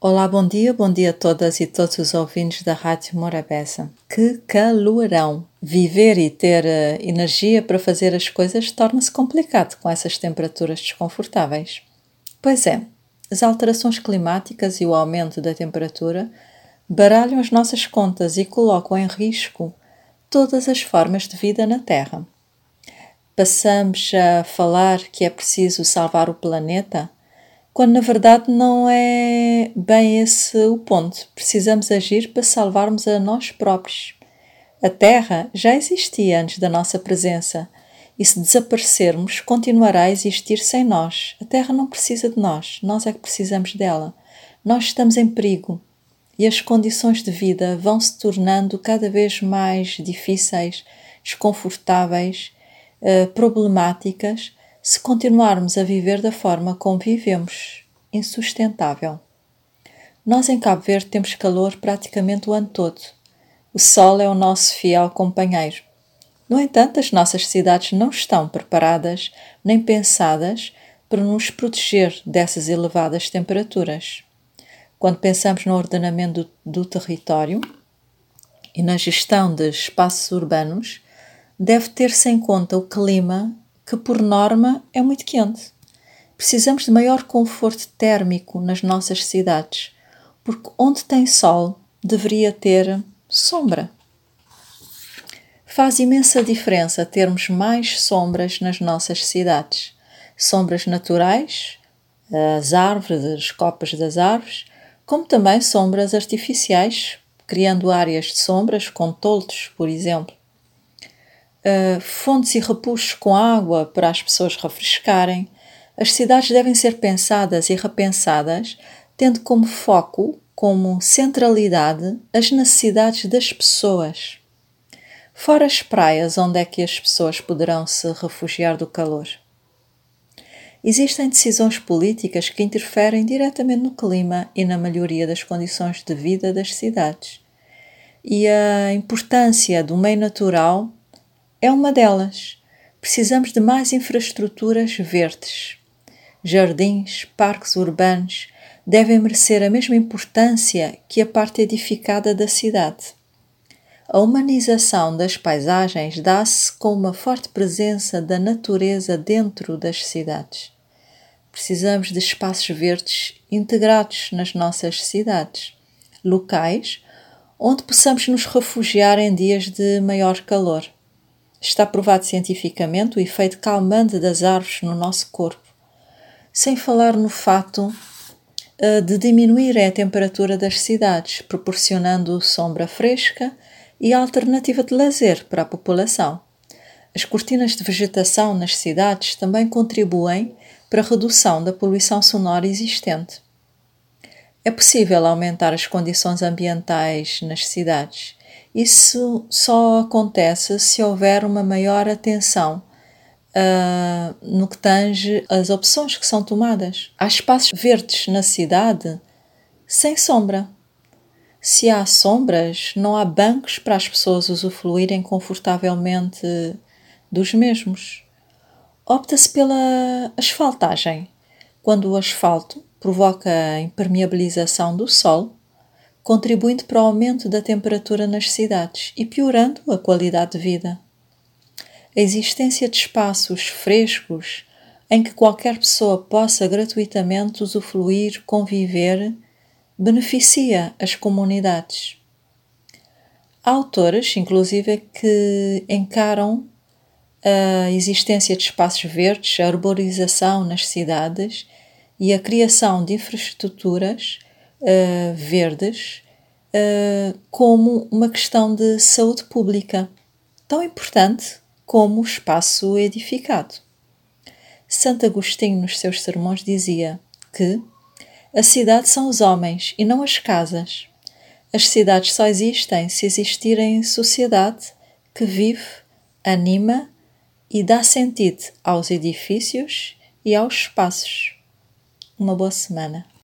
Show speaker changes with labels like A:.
A: Olá, bom dia, bom dia a todas e todos os ouvintes da Rádio Morabeza. Que calorão! Viver e ter uh, energia para fazer as coisas torna-se complicado com essas temperaturas desconfortáveis. Pois é, as alterações climáticas e o aumento da temperatura baralham as nossas contas e colocam em risco todas as formas de vida na Terra. Passamos a falar que é preciso salvar o planeta quando na verdade não é bem esse o ponto. Precisamos agir para salvarmos a nós próprios. A Terra já existia antes da nossa presença e se desaparecermos, continuará a existir sem nós. A Terra não precisa de nós, nós é que precisamos dela. Nós estamos em perigo e as condições de vida vão se tornando cada vez mais difíceis, desconfortáveis, uh, problemáticas se continuarmos a viver da forma como vivemos, insustentável. Nós em Cabo Verde temos calor praticamente o ano todo. O sol é o nosso fiel companheiro. No entanto, as nossas cidades não estão preparadas nem pensadas para nos proteger dessas elevadas temperaturas. Quando pensamos no ordenamento do, do território e na gestão de espaços urbanos, deve ter-se em conta o clima que por norma é muito quente. Precisamos de maior conforto térmico nas nossas cidades, porque onde tem sol deveria ter sombra. Faz imensa diferença termos mais sombras nas nossas cidades. Sombras naturais, as árvores, as copas das árvores, como também sombras artificiais, criando áreas de sombras com toldos, por exemplo. Uh, fontes e repuxos com água para as pessoas refrescarem. As cidades devem ser pensadas e repensadas, tendo como foco, como centralidade, as necessidades das pessoas. Fora as praias, onde é que as pessoas poderão se refugiar do calor? Existem decisões políticas que interferem diretamente no clima e na melhoria das condições de vida das cidades. E a importância do meio natural é uma delas. Precisamos de mais infraestruturas verdes. Jardins, parques urbanos devem merecer a mesma importância que a parte edificada da cidade. A humanização das paisagens dá-se com uma forte presença da natureza dentro das cidades. Precisamos de espaços verdes integrados nas nossas cidades, locais onde possamos nos refugiar em dias de maior calor. Está provado cientificamente o efeito calmante das árvores no nosso corpo, sem falar no fato uh, de diminuir a temperatura das cidades, proporcionando sombra fresca e alternativa de lazer para a população. As cortinas de vegetação nas cidades também contribuem para a redução da poluição sonora existente. É possível aumentar as condições ambientais nas cidades isso só acontece se houver uma maior atenção uh, no que tange as opções que são tomadas. Há espaços verdes na cidade sem sombra. Se há sombras, não há bancos para as pessoas usufruírem confortavelmente dos mesmos. Opta-se pela asfaltagem, quando o asfalto provoca a impermeabilização do solo contribuindo para o aumento da temperatura nas cidades e piorando a qualidade de vida. A existência de espaços frescos em que qualquer pessoa possa gratuitamente usufruir, conviver, beneficia as comunidades. Há autores, inclusive, que encaram a existência de espaços verdes, a arborização nas cidades e a criação de infraestruturas uh, verdes uh, como uma questão de saúde pública, tão importante como o espaço edificado. Santo Agostinho, nos seus sermões, dizia que a cidade são os homens e não as casas. As cidades só existem se existirem sociedade que vive, anima e dá sentido aos edifícios e aos espaços. Uma boa semana.